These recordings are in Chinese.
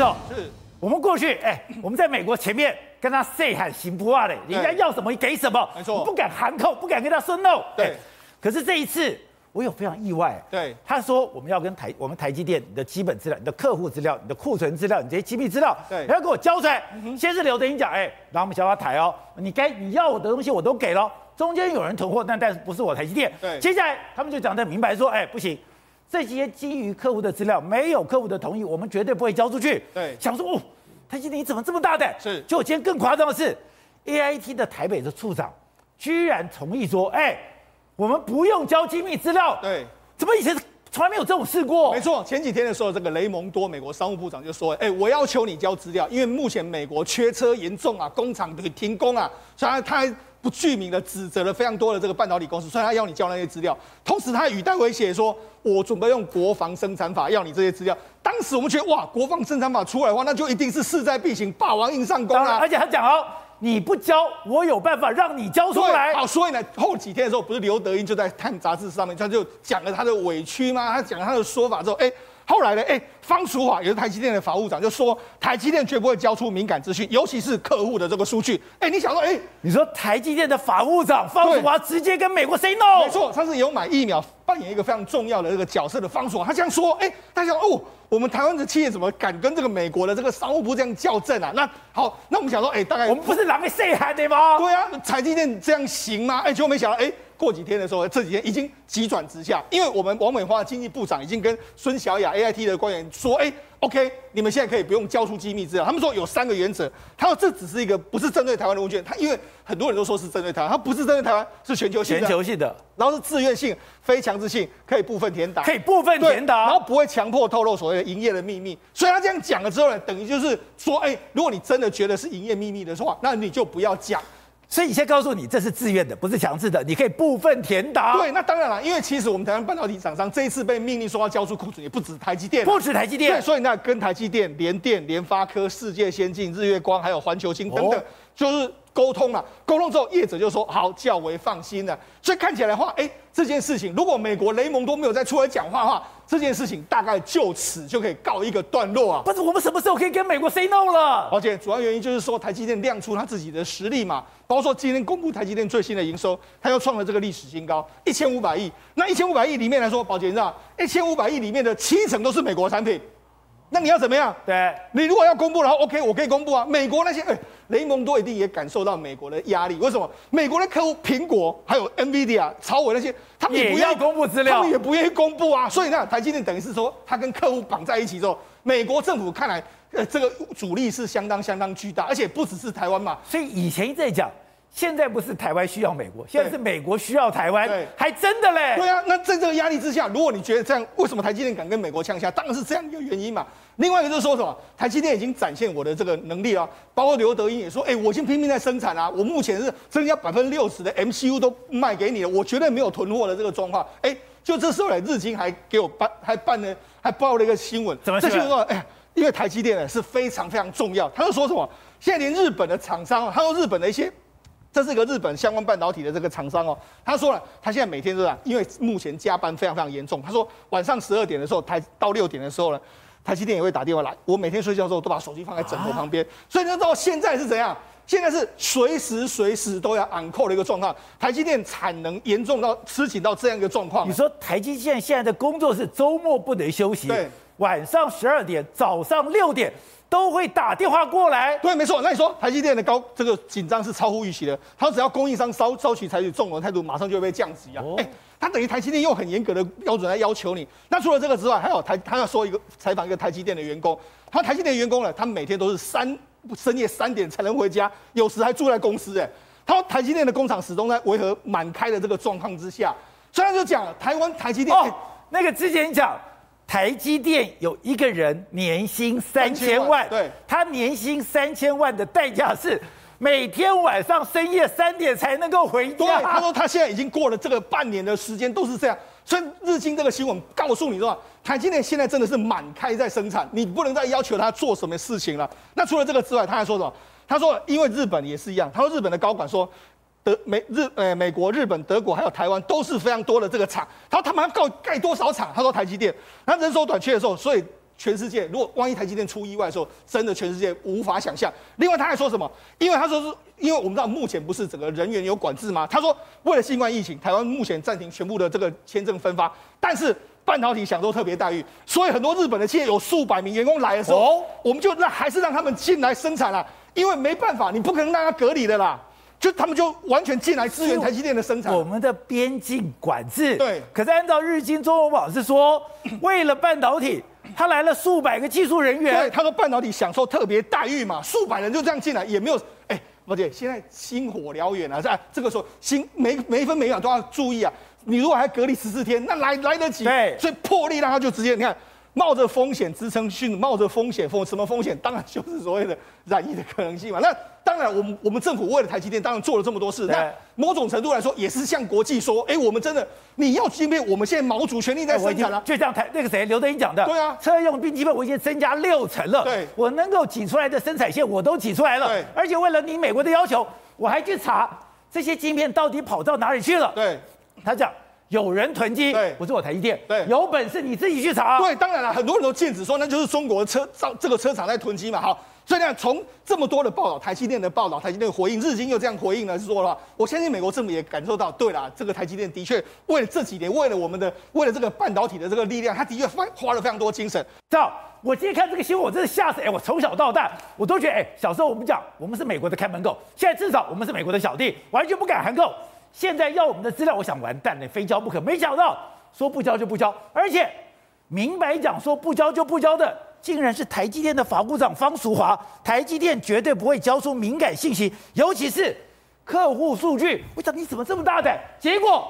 是哦，是我们过去哎，我们在美国前面跟他 say 喊行不啊嘞，人家要什么给什么，没错，不敢喊扣，不敢跟他说 no。对，可是这一次我有非常意外，对，他说我们要跟台我们台积电你的基本资料、你的客户资料、你的库存资料、你这些机密资料，对，要给我交出来。先是刘德英讲，哎，然后我们小法台哦，你该你要我的东西我都给了，中间有人囤货，但但是不是我台积电。对，接下来他们就讲的明白说，哎，不行。这些基于客户的资料，没有客户的同意，我们绝对不会交出去。对，想说哦，台积电你怎么这么大胆？是，就今天更夸张的是，AIT 的台北的处长居然同意说，哎，我们不用交机密资料。对，怎么以前从来没有这种事过？没错，前几天的时候，这个雷蒙多美国商务部长就说，哎，我要求你交资料，因为目前美国缺车严重啊，工厂得停工啊，所以他他。不具名的指责了非常多的这个半导体公司，所以他要你交那些资料，同时他还语带威胁说，我准备用国防生产法要你这些资料。当时我们觉得哇，国防生产法出来的话，那就一定是势在必行，霸王硬上弓啊！而且他讲哦，你不交，我有办法让你交出来。好，所以呢，后几天的时候，不是刘德英就在《看杂志》上面，他就讲了他的委屈吗？他讲了他的说法之后，哎。后来呢？哎，方淑华也是台积电的法务长，就说台积电绝不会交出敏感资讯，尤其是客户的这个数据。哎，你想说，哎，你说台积电的法务长方淑华直接跟美国 say no？没错，他是有买疫苗，扮演一个非常重要的这个角色的方淑华，他这样说，哎，大家哦，我们台湾的企业怎么敢跟这个美国的这个商务部这样较真啊？那好，那我们想说，哎，大概我们不是狼狈谁喊的吗？对啊，台积电这样行吗？哎，结果没想到，哎。过几天的时候，这几天已经急转直下，因为我们王美花经济部长已经跟孙小雅 AIT 的官员说，哎，OK，你们现在可以不用交出机密资料。他们说有三个原则，他说这只是一个不是针对台湾的问卷，他因为很多人都说是针对台湾，他不是针对台湾，是全球性的，全球性的，然后是自愿性、非强制性，可以部分填答，可以部分填答，然后不会强迫透露所谓的营业的秘密。所以他这样讲了之后呢，等于就是说，哎，如果你真的觉得是营业秘密的话，那你就不要讲。所以你先告诉你，这是自愿的，不是强制的，你可以部分填答。对，那当然了，因为其实我们台湾半导体厂商这一次被命令说要交出库存，也不止台积电，不止台积电。对，所以那跟台积电、联电、联发科、世界先进、日月光，还有环球星等等，哦、就是。沟通了，沟通之后，业者就说好，较为放心了。所以看起来的话，哎，这件事情如果美国雷蒙都没有再出来讲话的话，这件事情大概就此就可以告一个段落啊。不是，我们什么时候可以跟美国 say no 了？而且主要原因就是说，台积电亮出他自己的实力嘛，包括说今天公布台积电最新的营收，它又创了这个历史新高，一千五百亿。那一千五百亿里面来说，宝杰你知道，一千五百亿里面的七成都是美国产品。那你要怎么样？对，你如果要公布，然后 OK，我可以公布啊。美国那些，哎，雷蒙多一定也感受到美国的压力。为什么？美国的客户苹果还有 NVIDIA、超伟那些，他们也不愿意公布资料，他们也不愿意公布啊。所以呢，台积电等于是说，他跟客户绑在一起之后，美国政府看来，呃，这个阻力是相当相当巨大，而且不只是台湾嘛。所以以前在讲。现在不是台湾需要美国，现在是美国需要台湾，还真的嘞。对啊，那在这个压力之下，如果你觉得这样，为什么台积电敢跟美国呛下？当然是这样一个原因嘛。另外一个就是说什么，台积电已经展现我的这个能力啊，包括刘德英也说，哎，我已经拼命在生产啊，我目前是增加百分之六十的 MCU 都卖给你了，我绝对没有囤货的这个状况。哎，就这时候呢，日经还给我办，还办了，还报了一个新闻，怎么这新闻说，哎，因为台积电呢是非常非常重要，他就说什么，现在连日本的厂商，还有日本的一些。这是一个日本相关半导体的这个厂商哦，他说了，他现在每天都在，因为目前加班非常非常严重。他说晚上十二点的时候，台到六点的时候呢，台积电也会打电话来。我每天睡觉的时候都把手机放在枕头旁边，所以你知道现在是怎样？现在是随时随时都要 on call 的一个状况。台积电产能严重到吃紧到这样一个状况。你说台积电现在的工作是周末不能休息，对，晚上十二点，早上六点。都会打电话过来，对，没错。那你说台积电的高这个紧张是超乎预期的，他只要供应商稍稍许采取纵容态度，马上就会被降级啊。哎、哦，他等于台积电用很严格的标准来要求你。那除了这个之外，还有台他要说一个采访一个台积电的员工，他台积电的员工呢，他每天都是三深夜三点才能回家，有时还住在公司。哎，他说台积电的工厂始终在维和满开的这个状况之下，虽然就讲了台湾台积电哦，那个之前讲。台积电有一个人年薪三千万，对，他年薪三千万的代价是每天晚上深夜三点才能够回家。对，他说他现在已经过了这个半年的时间都是这样，所以日经这个新闻告诉你说，台积电现在真的是满开在生产，你不能再要求他做什么事情了。那除了这个之外，他还说什么？他说因为日本也是一样，他说日本的高管说。德美日呃美国日本德国还有台湾都是非常多的这个厂，他他们要盖盖多少厂？他说台积电，那人手短缺的时候，所以全世界如果万一台积电出意外的时候，真的全世界无法想象。另外他还说什么？因为他说是，因为我们知道目前不是整个人员有管制吗？他说为了新冠疫情，台湾目前暂停全部的这个签证分发，但是半导体享受特别待遇，所以很多日本的企业有数百名员工来的时候，哦、我们就让还是让他们进来生产了，因为没办法，你不可能让他隔离的啦。就他们就完全进来支援台积电的生产。我们的边境管制。对。可是按照日经中文网是说，为了半导体，他来了数百个技术人员。对，他说半导体享受特别待遇嘛，数百人就这样进来，也没有。哎，宝姐，现在星火燎原啊，在这个时候，星每每分每秒都要注意啊。你如果还隔离十四天，那来来得及。对。所以破例让他就直接，你看。冒着风险支撑训，冒着风险风什么风险？当然就是所谓的染疫的可能性嘛。那当然，我们我们政府为了台积电，当然做了这么多事。那某种程度来说，也是向国际说，哎、欸，我们真的你要芯片，我们现在毛主全力在生产了、啊。就像台那个谁刘德英讲的，对啊，车用冰晶片我已经增加六成了。对，我能够挤出来的生产线我都挤出来了。对，而且为了你美国的要求，我还去查这些晶片到底跑到哪里去了。对，他讲。有人囤积，对，不是我台积电，对，有本事你自己去查。对，当然了，很多人都禁止说那就是中国的车造这个车厂在囤积嘛，好，所以呢，从这么多的报道，台积电的报道，台积电的回应，日经又这样回应了，是说了，我相信美国政府也感受到，对了，这个台积电的确为了这几年，为了我们的，为了这个半导体的这个力量，他的确花花了非常多精神。知道，我今天看这个新闻，我真的吓死，哎，我从小到大，我都觉得，哎，小时候我们讲我们是美国的看门狗，现在至少我们是美国的小弟，完全不敢含扣。现在要我们的资料，我想完蛋了，非交不可。没想到说不交就不交，而且明白讲说不交就不交的，竟然是台积电的法务长方淑华。台积电绝对不会交出敏感信息，尤其是客户数据。我想你怎么这么大胆？结果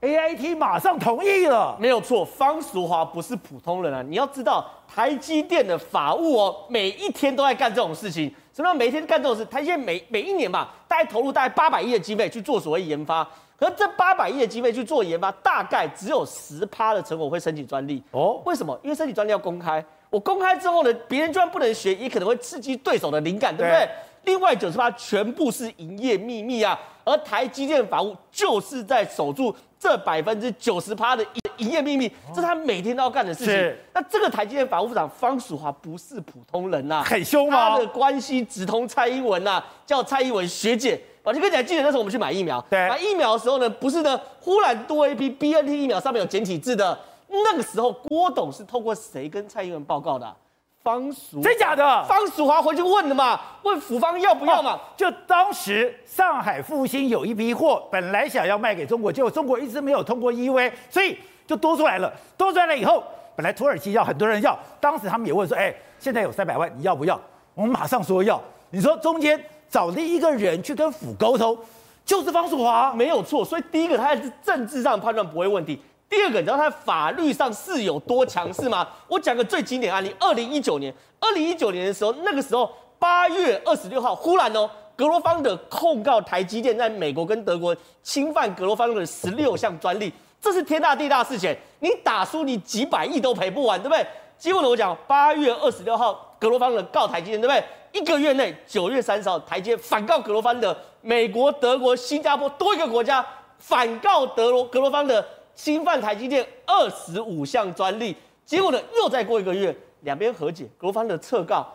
AIT 马上同意了。没有错，方淑华不是普通人啊！你要知道，台积电的法务哦，每一天都在干这种事情。什么叫每天干这种事？台积电每每一年吧，大概投入大概八百亿的经费去做所谓研发，可是这八百亿的经费去做研发，大概只有十趴的成果会申请专利哦。为什么？因为申请专利要公开，我公开之后呢，别人居然不能学，也可能会刺激对手的灵感，对不对？对，另外九十趴全部是营业秘密啊，而台积电法务就是在守住这百分之九十趴的营业秘密，这是他每天都要干的事情。是那这个台积电法务部长方淑华不是普通人呐、啊，很凶吗？他的关系直通蔡英文呐、啊，叫蔡英文学姐。我就跟你讲，记得那时候我们去买疫苗，对，买疫苗的时候呢，不是呢，忽然多一批 BNT 疫苗上面有简体字的，那个时候郭董是透过谁跟蔡英文报告的、啊？方淑真假的？方淑华回去问的嘛，问府方要不要嘛？就当时上海复兴有一批货，本来想要卖给中国，结果中国一直没有通过 EUA，所以就多出来了。多出来了以后，本来土耳其要很多人要，当时他们也问说：“哎，现在有三百万，你要不要？”我们马上说要。你说中间找了一个人去跟府沟通，就是方淑华，没有错。所以第一个，他还是政治上判断不会问题。第二个，你知道他法律上是有多强势吗？我讲个最经典案例：二零一九年，二零一九年的时候，那个时候八月二十六号，忽然哦，格罗方德控告台积电在美国跟德国侵犯格罗方的十六项专利，这是天大地大事情。你打输，你几百亿都赔不完，对不对？结果呢，我讲八月二十六号，格罗方德告台积电，对不对？一个月内，九月三十号，台积电反告格罗方德，美国、德国、新加坡多一个国家反告德罗格罗方的。侵犯台积电二十五项专利，结果呢，又再过一个月，两边和解，国方的撤告，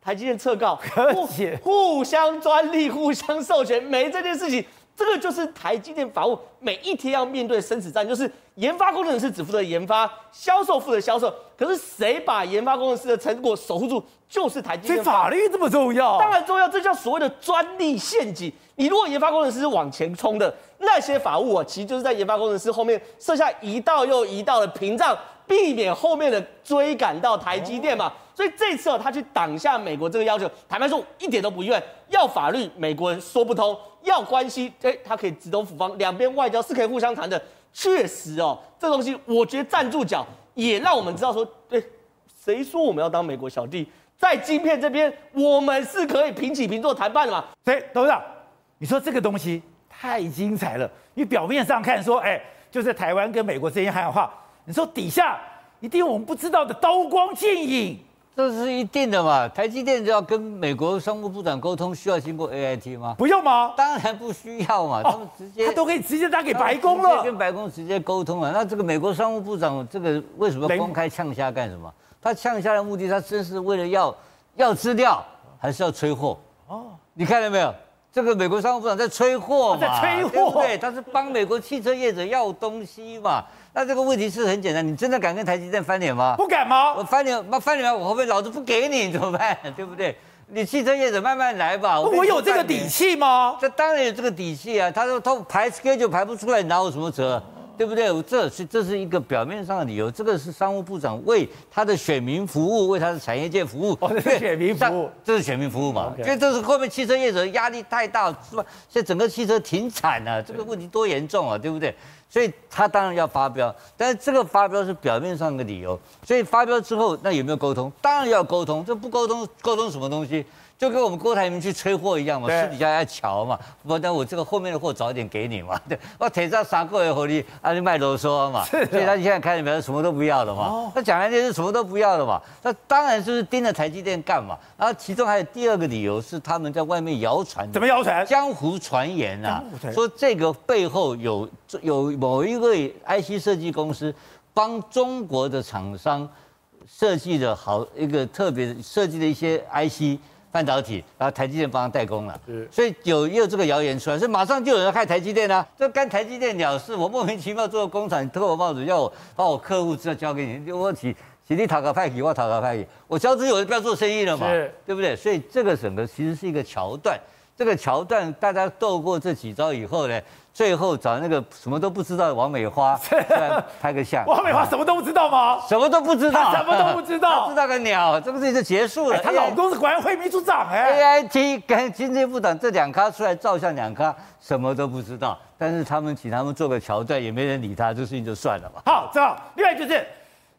台积电撤告，和解，互相专利，互相授权，没这件事情。这个就是台积电法务每一天要面对生死战，就是研发工程师只负责研发，销售负责销售。可是谁把研发工程师的成果守护住，就是台积电。所以法律这么重要？当然重要，这叫所谓的专利陷阱。你如果研发工程师是往前冲的，那些法务啊，其实就是在研发工程师后面设下一道又一道的屏障，避免后面的追赶到台积电嘛。所以这次哦，他去挡下美国这个要求，坦白说一点都不意外。要法律，美国人说不通；要关系，哎，他可以直通府方，两边外交是可以互相谈的。确实哦，这东西我觉得站住脚，也让我们知道说，对，谁说我们要当美国小弟，在晶片这边，我们是可以平起平坐谈判的嘛？所以董事长，你说这个东西太精彩了。你表面上看说，哎，就是台湾跟美国之间还有话，你说底下一定有我们不知道的刀光剑影。这是一定的嘛？台积电就要跟美国商务部长沟通，需要经过 AIT 吗？不用吗？当然不需要嘛，他们直接他都可以直接打给白宫了，跟白宫直接沟通了。那这个美国商务部长这个为什么公开呛虾干什么？他呛下的目的，他真是为了要要资料，还是要催货？哦，你看到没有？这个美国商务部长在催货嘛，在催货，对对？他是帮美国汽车业者要东西嘛。那这个问题是很简单，你真的敢跟台积电翻脸吗？不敢吗？我翻脸，那翻脸，我后面老子不给你怎么办？对不对？你汽车业者慢慢来吧。我，我有这个底气吗？这当然有这个底气啊。他说他排 schedule 排不出来，你拿我什么辙？对不对？这是这是一个表面上的理由，这个是商务部长为他的选民服务，为他的产业界服务。哦，这是选民服务，这是选民服务嘛？因为这是后面汽车业者压力太大，是吧？现在整个汽车停产了，这个问题多严重啊，对不对？所以他当然要发飙，但是这个发飙是表面上的理由。所以发飙之后，那有没有沟通？当然要沟通，这不沟通，沟通什么东西？就跟我们郭台铭去催货一样嘛，私底下要瞧嘛，不然我这个后面的货早一点给你嘛。对，我铁上三个月火力，啊，你卖啰嗦嘛。所以他现在开始表示什么都不要了嘛。他讲来就是什么都不要了嘛。那当然就是盯着台积电干嘛。然后其中还有第二个理由是他们在外面谣传，怎么谣传？江湖传言啊，说这个背后有有某一位 IC 设计公司帮中国的厂商设计的好一个特别设计的一些 IC。半导体，然后台积电帮他代工了，所以有也有这个谣言出来，所以马上就有人害台积电啊，这干台积电鸟事，我莫名其妙做个工厂，你脱我帽子，要我把我客户资料交给你，我起起立讨个派给，我讨个派给，我交资我就不要做生意了嘛，对不对？所以这个整个其实是一个桥段，这个桥段大家斗过这几招以后呢。最后找那个什么都不知道的王美花 来拍个相。王美花什么都不知道吗？什么都不知道，什么都不知道，知道个鸟！这个事情就结束了。她老公是国安会秘书长哎。AIT 跟经济部长这两咖出来照相，两咖什么都不知道。但是他们请他们做个桥段，也没人理他，这事情就算了吧。好，正好。另外就是，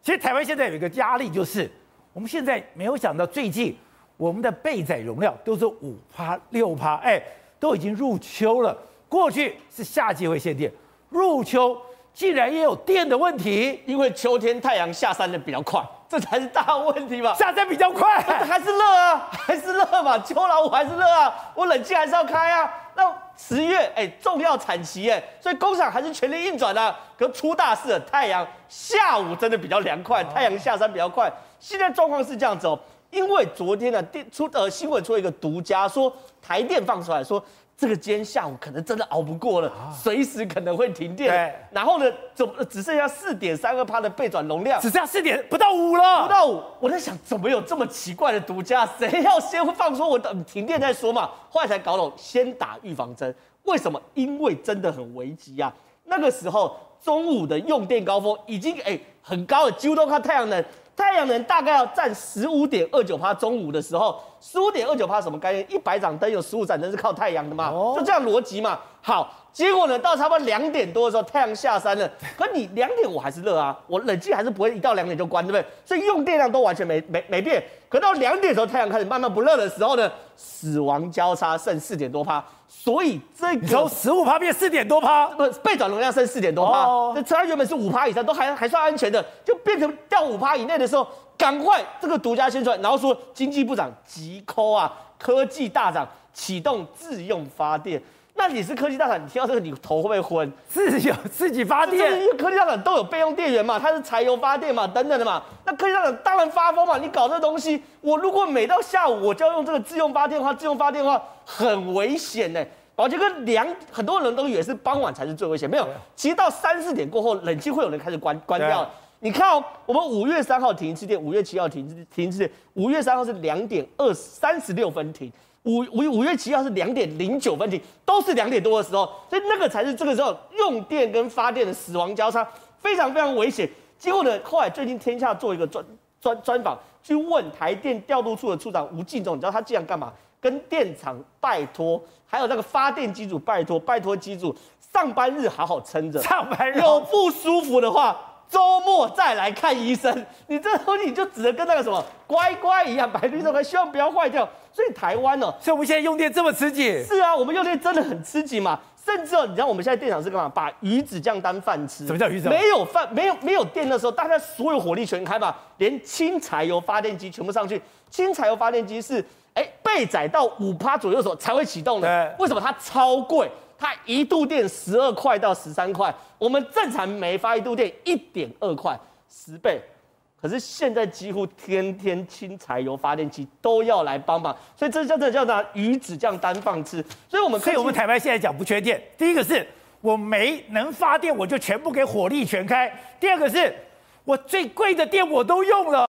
其实台湾现在有一个压力，就是我们现在没有想到，最近我们的备载容量都是五趴六趴，哎，都已经入秋了。过去是夏季会限电，入秋竟然也有电的问题，因为秋天太阳下山的比较快，这才是大问题吧。下山比较快，还是热啊，还是热嘛，秋老虎还是热啊，我冷气还是要开啊。那十月哎、欸，重要产期哎，所以工厂还是全力运转啊。可出大事了，太阳下午真的比较凉快，太阳下山比较快。现在状况是这样子哦，因为昨天呢电出呃新闻出了一个独家，说台电放出来说。这个今天下午可能真的熬不过了，随时可能会停电。然后呢，怎么只剩下四点三二帕的备转容量？只剩下四点不到五了，不到五。我在想，怎么有这么奇怪的独家？谁要先放说，我等停电再说嘛？后来才搞懂，先打预防针。为什么？因为真的很危急啊！那个时候中午的用电高峰已经哎很高了，几乎都靠太阳能。太阳能大概要占十五点二九趴，中午的时候，十五点二九趴什么概念？一百盏灯有十五盏灯是靠太阳的嘛？就这样逻辑嘛。好，结果呢，到差不多两点多的时候，太阳下山了。可你两点我还是热啊，我冷气还是不会一到两点就关，对不对？所以用电量都完全没没没变。可到两点的时候，太阳开始慢慢不热的时候呢，死亡交叉剩四点多趴。所以这个从十五趴变四点多趴，不背转容量升四点多趴，这车原本是五趴以上都还还算安全的，就变成掉五趴以内的时候，赶快这个独家宣传，然后说经济部长急 call 啊，科技大涨启动自用发电。那你是科技大厂，你听到这个你头会不会昏？自有自己发电，因为科技大厂都有备用电源嘛，它是柴油发电嘛，等等的嘛。那科技大厂当然发疯嘛，你搞这东西，我如果每到下午我就要用这个自用发电的话，自用发电的话很危险呢。宝杰哥两很多人都以为是傍晚才是最危险，没有，其实到三四点过后，冷气会有人开始关关掉了。你看哦，我们五月三号停一次电，五月七号停停一次电，五月三号是两点二三十六分停。五五五月七号是两点零九分停，都是两点多的时候，所以那个才是这个时候用电跟发电的死亡交叉，非常非常危险。结果呢，后来最近天下做一个专专专访，去问台电调度处的处长吴敬忠，你知道他竟然干嘛？跟电厂拜托，还有那个发电机组拜托，拜托机组上班日好好撑着，上班日有不舒服的话。周末再来看医生，你这东西你就只能跟那个什么乖乖一样，白绿豆，还希望不要坏掉。所以台湾呢，所以我们现在用电这么吃紧。是啊，我们用电真的很吃紧嘛。甚至哦，你知道我们现在电厂是干嘛？把鱼子酱当饭吃。什么叫鱼子？没有饭，没有没有电的时候，大家所有火力全开嘛，连轻柴油发电机全部上去。轻柴油发电机是哎备载到五趴左右的时候才会启动的。为什么它超贵？它一度电十二块到十三块，我们正常每发一度电一点二块，十倍，可是现在几乎天天轻柴油发电机都要来帮忙，所以这叫这叫拿鱼子酱单放吃。所以我们可以我们台湾现在讲不缺电，第一个是我没能发电，我就全部给火力全开；第二个是我最贵的电我都用了。